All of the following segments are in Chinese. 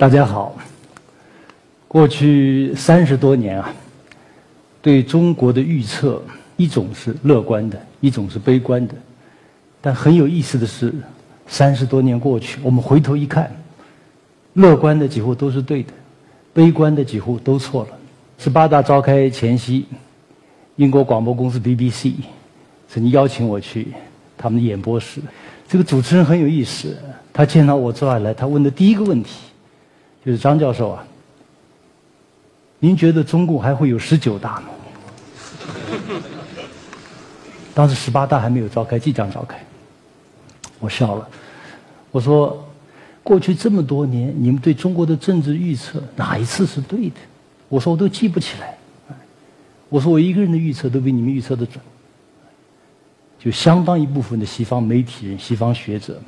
大家好。过去三十多年啊，对中国的预测，一种是乐观的，一种是悲观的。但很有意思的是，三十多年过去，我们回头一看，乐观的几乎都是对的，悲观的几乎都错了。十八大召开前夕，英国广播公司 BBC 曾经邀请我去他们的演播室。这个主持人很有意思，他见到我坐下来，他问的第一个问题。就是张教授啊，您觉得中共还会有十九大吗？当时十八大还没有召开，即将召开。我笑了，我说：过去这么多年，你们对中国的政治预测哪一次是对的？我说我都记不起来。我说我一个人的预测都比你们预测的准。就相当一部分的西方媒体人、西方学者。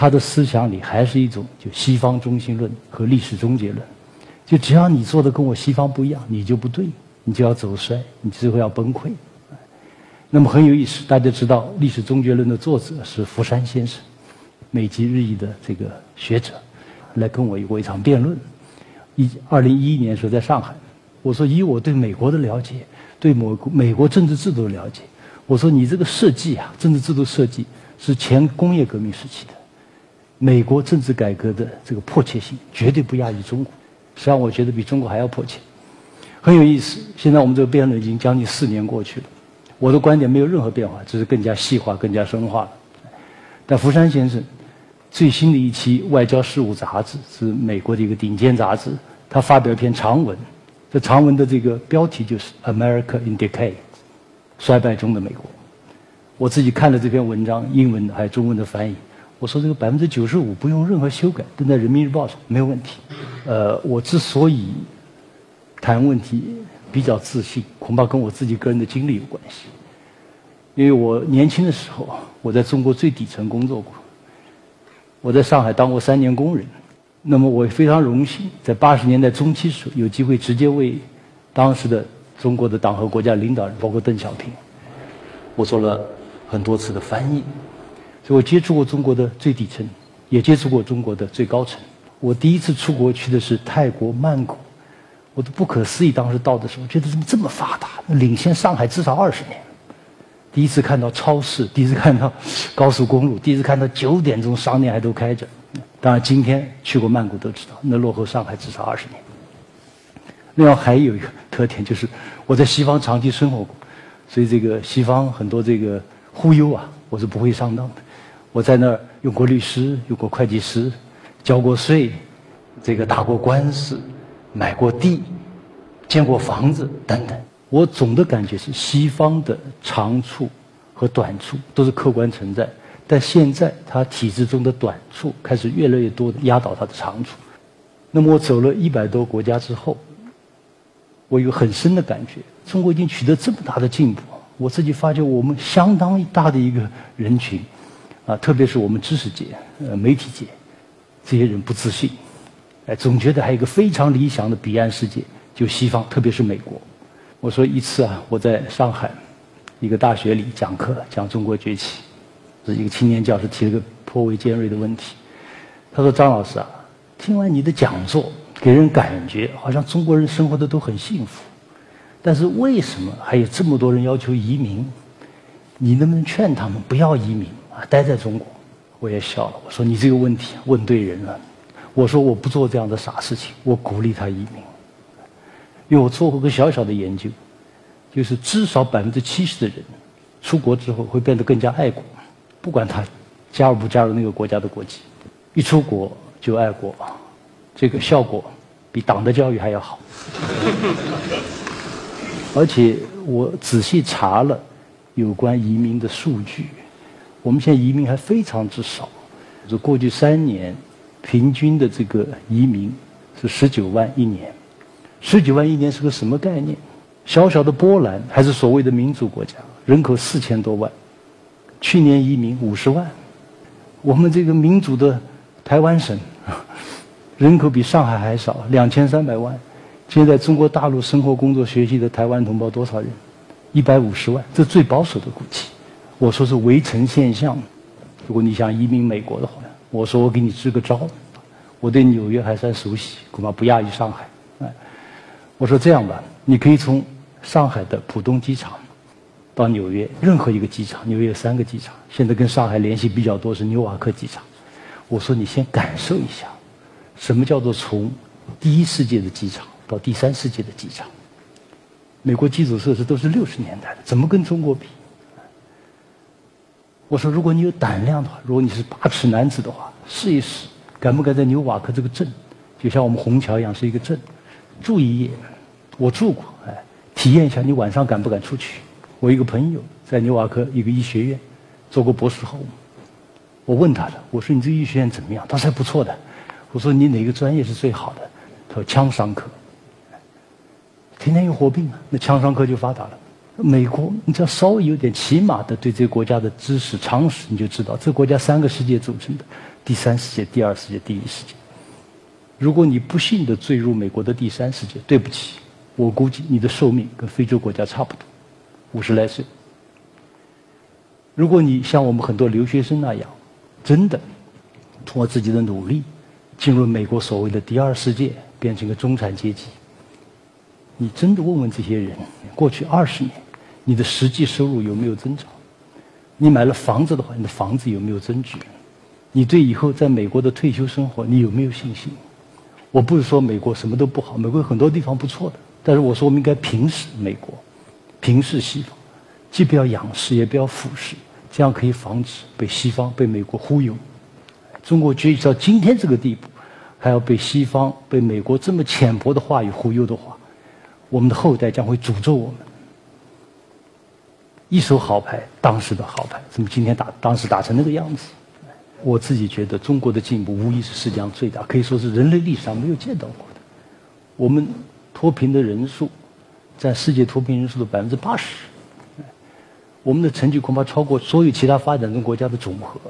他的思想里还是一种就西方中心论和历史终结论，就只要你做的跟我西方不一样，你就不对，你就要走衰，你最后要崩溃。那么很有意思，大家知道历史终结论的作者是福山先生，美籍日裔的这个学者，来跟我有过一场辩论。一二零一一年时候在上海，我说以我对美国的了解，对某美国政治制度的了解，我说你这个设计啊，政治制度设计是前工业革命时期的。美国政治改革的这个迫切性绝对不亚于中国，实际上我觉得比中国还要迫切，很有意思。现在我们这个辩论已经将近四年过去了，我的观点没有任何变化，只是更加细化、更加深化了。但福山先生最新的一期《外交事务》杂志是美国的一个顶尖杂志，他发表一篇长文，这长文的这个标题就是《America in Decay》，衰败中的美国。我自己看了这篇文章，英文的还有中文的翻译。我说这个百分之九十五不用任何修改，登在人民日报上没有问题。呃，我之所以谈问题比较自信，恐怕跟我自己个人的经历有关系。因为我年轻的时候，我在中国最底层工作过，我在上海当过三年工人。那么我非常荣幸，在八十年代中期时候有机会直接为当时的中国的党和国家领导人，包括邓小平，我做了很多次的翻译。我接触过中国的最底层，也接触过中国的最高层。我第一次出国去的是泰国曼谷，我都不可思议。当时到的时候，觉得怎么这么发达，领先上海至少二十年。第一次看到超市，第一次看到高速公路，第一次看到九点钟商店还都开着。当然，今天去过曼谷都知道，那落后上海至少二十年。另外还有一个特点就是，我在西方长期生活过，所以这个西方很多这个忽悠啊，我是不会上当的。我在那儿用过律师，用过会计师，交过税，这个打过官司，买过地，建过房子等等。我总的感觉是，西方的长处和短处都是客观存在，但现在它体制中的短处开始越来越多的压倒它的长处。那么我走了一百多国家之后，我有很深的感觉：中国已经取得这么大的进步，我自己发觉我们相当大的一个人群。啊，特别是我们知识界、呃媒体界，这些人不自信，哎，总觉得还有一个非常理想的彼岸世界，就西方，特别是美国。我说一次啊，我在上海一个大学里讲课，讲中国崛起，是一个青年教师提了个颇为尖锐的问题。他说：“张老师啊，听完你的讲座，给人感觉好像中国人生活的都很幸福，但是为什么还有这么多人要求移民？你能不能劝他们不要移民？”待在中国，我也笑了。我说：“你这个问题问对人了。”我说：“我不做这样的傻事情，我鼓励他移民。因为我做过个小小的研究，就是至少百分之七十的人出国之后会变得更加爱国，不管他加入不加入那个国家的国籍，一出国就爱国，这个效果比党的教育还要好。而且我仔细查了有关移民的数据。”我们现在移民还非常之少，是过去三年平均的这个移民是十九万一年，十九万一年是个什么概念？小小的波兰还是所谓的民主国家，人口四千多万，去年移民五十万。我们这个民主的台湾省，人口比上海还少，两千三百万。现在中国大陆生活、工作、学习的台湾同胞多少人？一百五十万，这最保守的估计。我说是围城现象，如果你想移民美国的话，我说我给你支个招，我对纽约还算熟悉，恐怕不亚于上海。哎，我说这样吧，你可以从上海的浦东机场到纽约任何一个机场，纽约有三个机场，现在跟上海联系比较多是纽瓦克机场。我说你先感受一下，什么叫做从第一世界的机场到第三世界的机场？美国基础设施都是六十年代的，怎么跟中国比？我说，如果你有胆量的话，如果你是八尺男子的话，试一试，敢不敢在纽瓦克这个镇，就像我们虹桥一样是一个镇，住一夜？我住过，哎，体验一下，你晚上敢不敢出去？我一个朋友在纽瓦克一个医学院做过博士后，我问他的，我说你这医学院怎么样？他说还不错的。我说你哪个专业是最好的？他说枪伤科。天天有火病啊，那枪伤科就发达了。美国，你只要稍微有点起码的对这个国家的知识常识，你就知道这个国家三个世界组成的：第三世界、第二世界、第一世界。如果你不幸的坠入美国的第三世界，对不起，我估计你的寿命跟非洲国家差不多，五十来岁。如果你像我们很多留学生那样，真的通过自己的努力进入美国所谓的第二世界，变成一个中产阶级，你真的问问这些人，过去二十年。你的实际收入有没有增长？你买了房子的话，你的房子有没有增值？你对以后在美国的退休生活，你有没有信心？我不是说美国什么都不好，美国很多地方不错的，但是我说我们应该平视美国，平视西方，既不要仰视，也不要俯视，这样可以防止被西方、被美国忽悠。中国崛起到今天这个地步，还要被西方、被美国这么浅薄的话语忽悠的话，我们的后代将会诅咒我们。一手好牌，当时的好牌，怎么今天打当时打成那个样子？我自己觉得中国的进步无疑是世界上最大，可以说是人类历史上没有见到过的。我们脱贫的人数占世界脱贫人数的百分之八十，我们的成绩恐怕超过所有其他发展中国家的总和。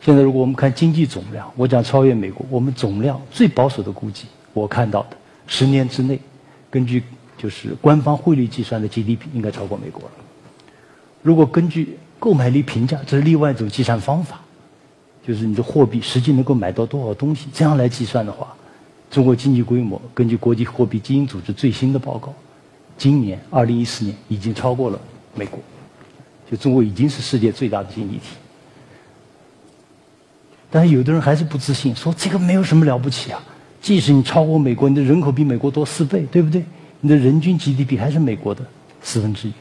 现在如果我们看经济总量，我讲超越美国，我们总量最保守的估计，我看到的十年之内，根据就是官方汇率计算的 GDP 应该超过美国了。如果根据购买力评价，这是另外一种计算方法，就是你的货币实际能够买到多少东西，这样来计算的话，中国经济规模根据国际货币基金组织最新的报告，今年二零一四年已经超过了美国，就中国已经是世界最大的经济体。但是有的人还是不自信，说这个没有什么了不起啊，即使你超过美国，你的人口比美国多四倍，对不对？你的人均 GDP 还是美国的四分之一。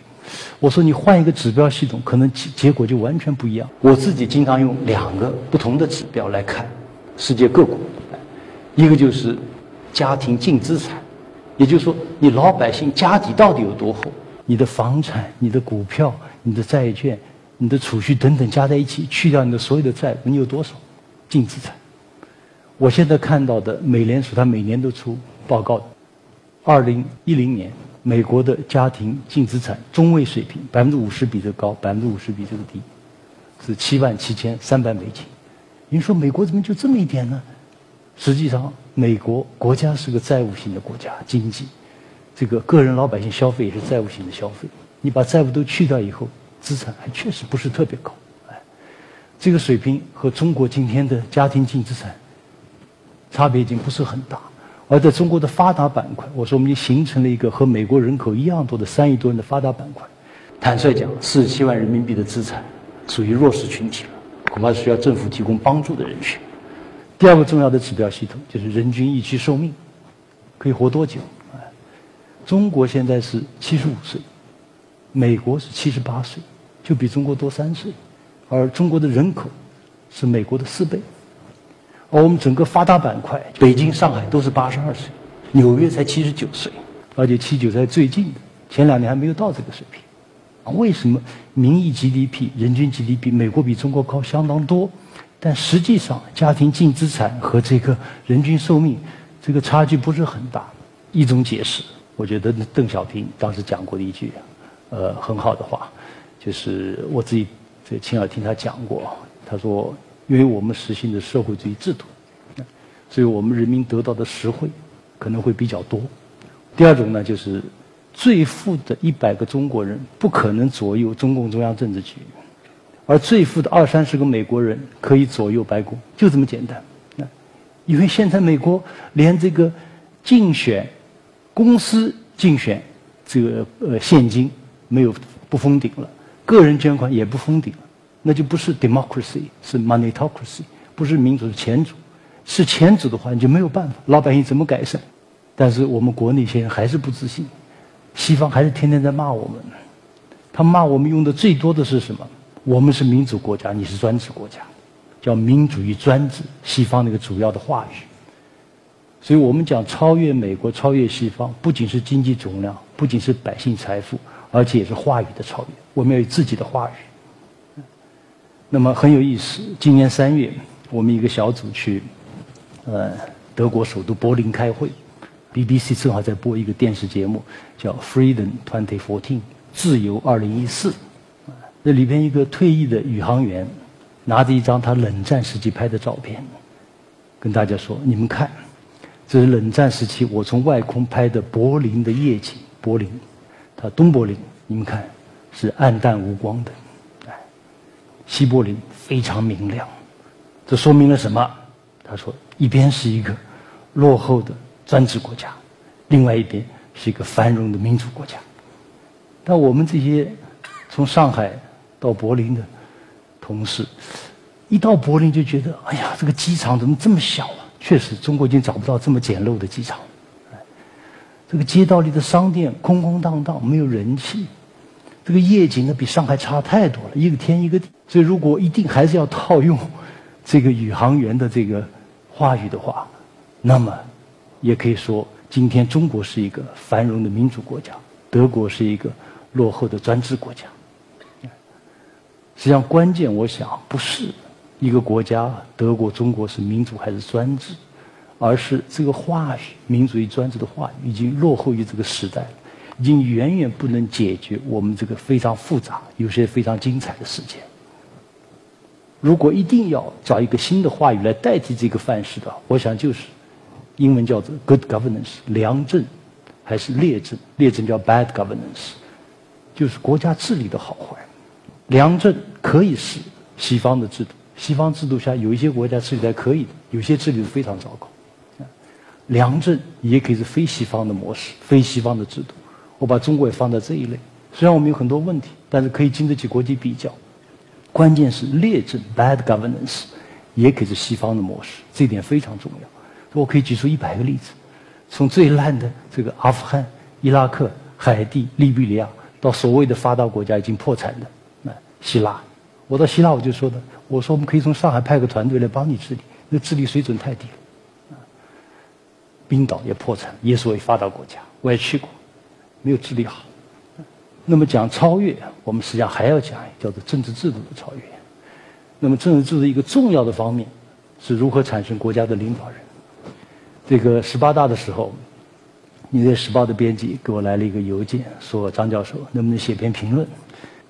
我说你换一个指标系统，可能结结果就完全不一样。我自己经常用两个不同的指标来看世界各国，一个就是家庭净资产，也就是说你老百姓家底到底有多厚，你的房产、你的股票、你的债券、你的储蓄等等加在一起，去掉你的所有的债务，你有多少净资产？我现在看到的美联储它每年都出报告，二零一零年。美国的家庭净资产中位水平百分之五十比这个高，百分之五十比这个低，是七万七千三百美金。您说美国怎么就这么一点呢？实际上，美国国家是个债务型的国家，经济，这个个人老百姓消费也是债务型的消费。你把债务都去掉以后，资产还确实不是特别高。哎，这个水平和中国今天的家庭净资产差别已经不是很大。而在中国的发达板块，我说我们已经形成了一个和美国人口一样多的三亿多人的发达板块。坦率讲，四十七万人民币的资产属于弱势群体了，恐怕是需要政府提供帮助的人群。第二个重要的指标系统就是人均预期寿命，可以活多久？中国现在是七十五岁，美国是七十八岁，就比中国多三岁，而中国的人口是美国的四倍。而我们整个发达板块，北京、上海都是八十二岁，纽约才七十九岁，而且七九才最近的，前两年还没有到这个水平。啊，为什么名义 GDP、人均 GDP 美国比中国高相当多，但实际上家庭净资产和这个人均寿命这个差距不是很大？一种解释，我觉得邓小平当时讲过的一句，呃，很好的话，就是我自己这亲耳听他讲过，他说。因为我们实行的社会主义制度，所以我们人民得到的实惠可能会比较多。第二种呢，就是最富的一百个中国人不可能左右中共中央政治局，而最富的二三十个美国人可以左右白宫，就这么简单。因为现在美国连这个竞选公司竞选这个呃现金没有不封顶了，个人捐款也不封顶，那就不是 democracy，是 moneyocracy，不是民主是钱主，是钱主的话你就没有办法，老百姓怎么改善？但是我们国内些人还是不自信，西方还是天天在骂我们，他骂我们用的最多的是什么？我们是民主国家，你是专制国家。叫民主与专制，西方那个主要的话语。所以我们讲超越美国、超越西方，不仅是经济总量，不仅是百姓财富，而且也是话语的超越。我们要有自己的话语。那么很有意思，今年三月，我们一个小组去，呃，德国首都柏林开会，BBC 正好在播一个电视节目，叫《Freedom 2014》，自由二零一四。那里边一个退役的宇航员。拿着一张他冷战时期拍的照片，跟大家说：“你们看，这是冷战时期我从外空拍的柏林的夜景。柏林，它东柏林，你们看是暗淡无光的，西柏林非常明亮。这说明了什么？他说，一边是一个落后的专制国家，另外一边是一个繁荣的民主国家。但我们这些从上海到柏林的。”同事一到柏林就觉得，哎呀，这个机场怎么这么小啊？确实，中国已经找不到这么简陋的机场。这个街道里的商店空空荡荡，没有人气。这个夜景呢，比上海差太多了，一个天一个地。所以，如果一定还是要套用这个宇航员的这个话语的话，那么也可以说，今天中国是一个繁荣的民主国家，德国是一个落后的专制国家。实际上，关键我想不是一个国家德国、中国是民主还是专制，而是这个话语“民主与专制”的话语已经落后于这个时代了，已经远远不能解决我们这个非常复杂、有些非常精彩的事件。如果一定要找一个新的话语来代替这个范式的，我想就是英文叫做 “good governance” 良政，还是劣政？劣政叫 “bad governance”，就是国家治理的好坏。良政可以是西方的制度，西方制度下有一些国家治理还可以的，有些治理是非常糟糕。良政也可以是非西方的模式，非西方的制度。我把中国也放在这一类，虽然我们有很多问题，但是可以经得起国际比较。关键是劣政 （bad governance） 也可以是西方的模式，这点非常重要。我可以举出一百个例子，从最烂的这个阿富汗、伊拉克、海地、利比里亚，到所谓的发达国家已经破产的那。希腊，我到希腊我就说的，我说我们可以从上海派个团队来帮你治理，那治理水准太低了。冰岛也破产，也属于发达国家，我也去过，没有治理好。那么讲超越，我们实际上还要讲叫做政治制度的超越。那么政治制度一个重要的方面是如何产生国家的领导人。这个十八大的时候，《纽约时报》的编辑给我来了一个邮件，说张教授能不能写篇评论。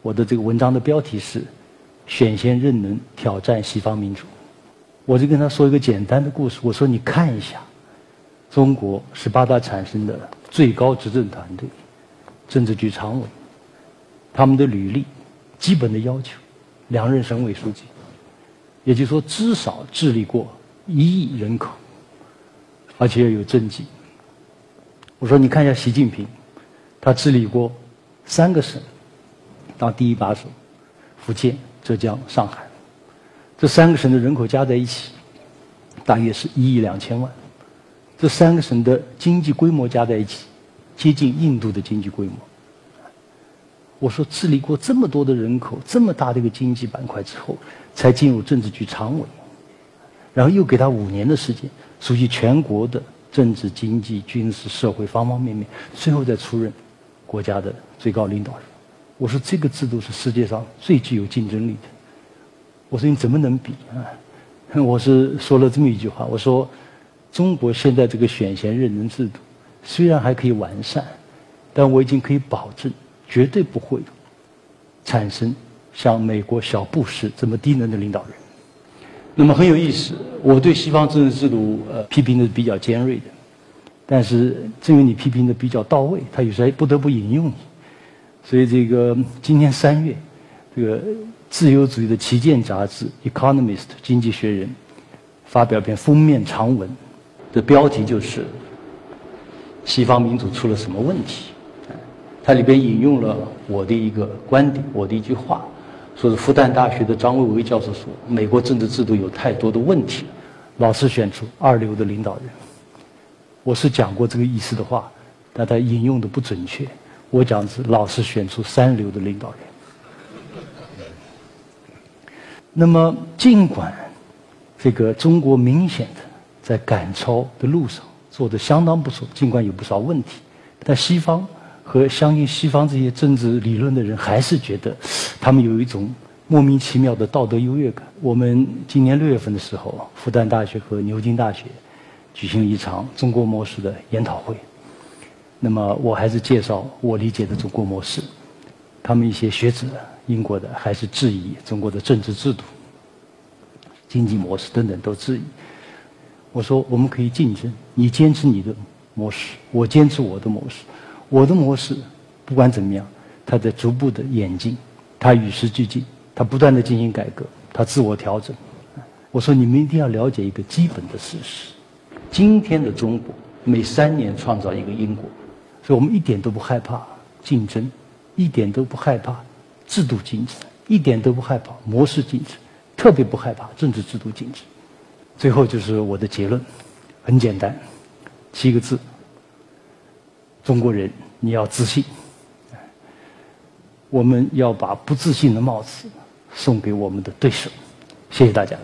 我的这个文章的标题是“选贤任能挑战西方民主”，我就跟他说一个简单的故事。我说：“你看一下，中国十八大产生的最高执政团队，政治局常委，他们的履历，基本的要求，两任省委书记，也就是说至少治理过一亿人口，而且要有政绩。”我说：“你看一下习近平，他治理过三个省。”当第一把手，福建、浙江、上海，这三个省的人口加在一起，大约是一亿两千万。这三个省的经济规模加在一起，接近印度的经济规模。我说，治理过这么多的人口，这么大的一个经济板块之后，才进入政治局常委，然后又给他五年的时间，熟悉全国的政治、经济、军事、社会方方面面，最后再出任国家的最高领导人。我说这个制度是世界上最具有竞争力的。我说你怎么能比啊？我是说了这么一句话，我说中国现在这个选贤任能制度虽然还可以完善，但我已经可以保证绝对不会产生像美国小布什这么低能的领导人。那么很有意思，我对西方政治制度呃批评的比较尖锐的，但是正因为你批评的比较到位，他有时候不得不引用你。所以，这个今年三月，这个自由主义的旗舰杂志《Economist》经济学人发表篇封面长文，的标题就是“西方民主出了什么问题”。它里边引用了我的一个观点，我的一句话，说是复旦大学的张维为教授说：“美国政治制度有太多的问题，老是选出二流的领导人。”我是讲过这个意思的话，但他引用的不准确。我讲是老是选出三流的领导人。那么，尽管这个中国明显的在赶超的路上做的相当不错，尽管有不少问题，但西方。和相信西方这些政治理论的人，还是觉得他们有一种莫名其妙的道德优越感。我们今年六月份的时候，复旦大学和牛津大学举行了一场中国模式的研讨会。那么，我还是介绍我理解的中国模式。他们一些学者，英国的还是质疑中国的政治制度、经济模式等等都质疑。我说，我们可以竞争，你坚持你的模式，我坚持我的模式。我的模式，不管怎么样，它在逐步的演进，它与时俱进，它不断的进行改革，它自我调整。我说你们一定要了解一个基本的事实：今天的中国每三年创造一个英国，所以我们一点都不害怕竞争，一点都不害怕制度竞争，一点都不害怕模式竞争，特别不害怕政治制度竞争。最后就是我的结论，很简单，七个字。中国人，你要自信。我们要把不自信的帽子送给我们的对手。谢谢大家。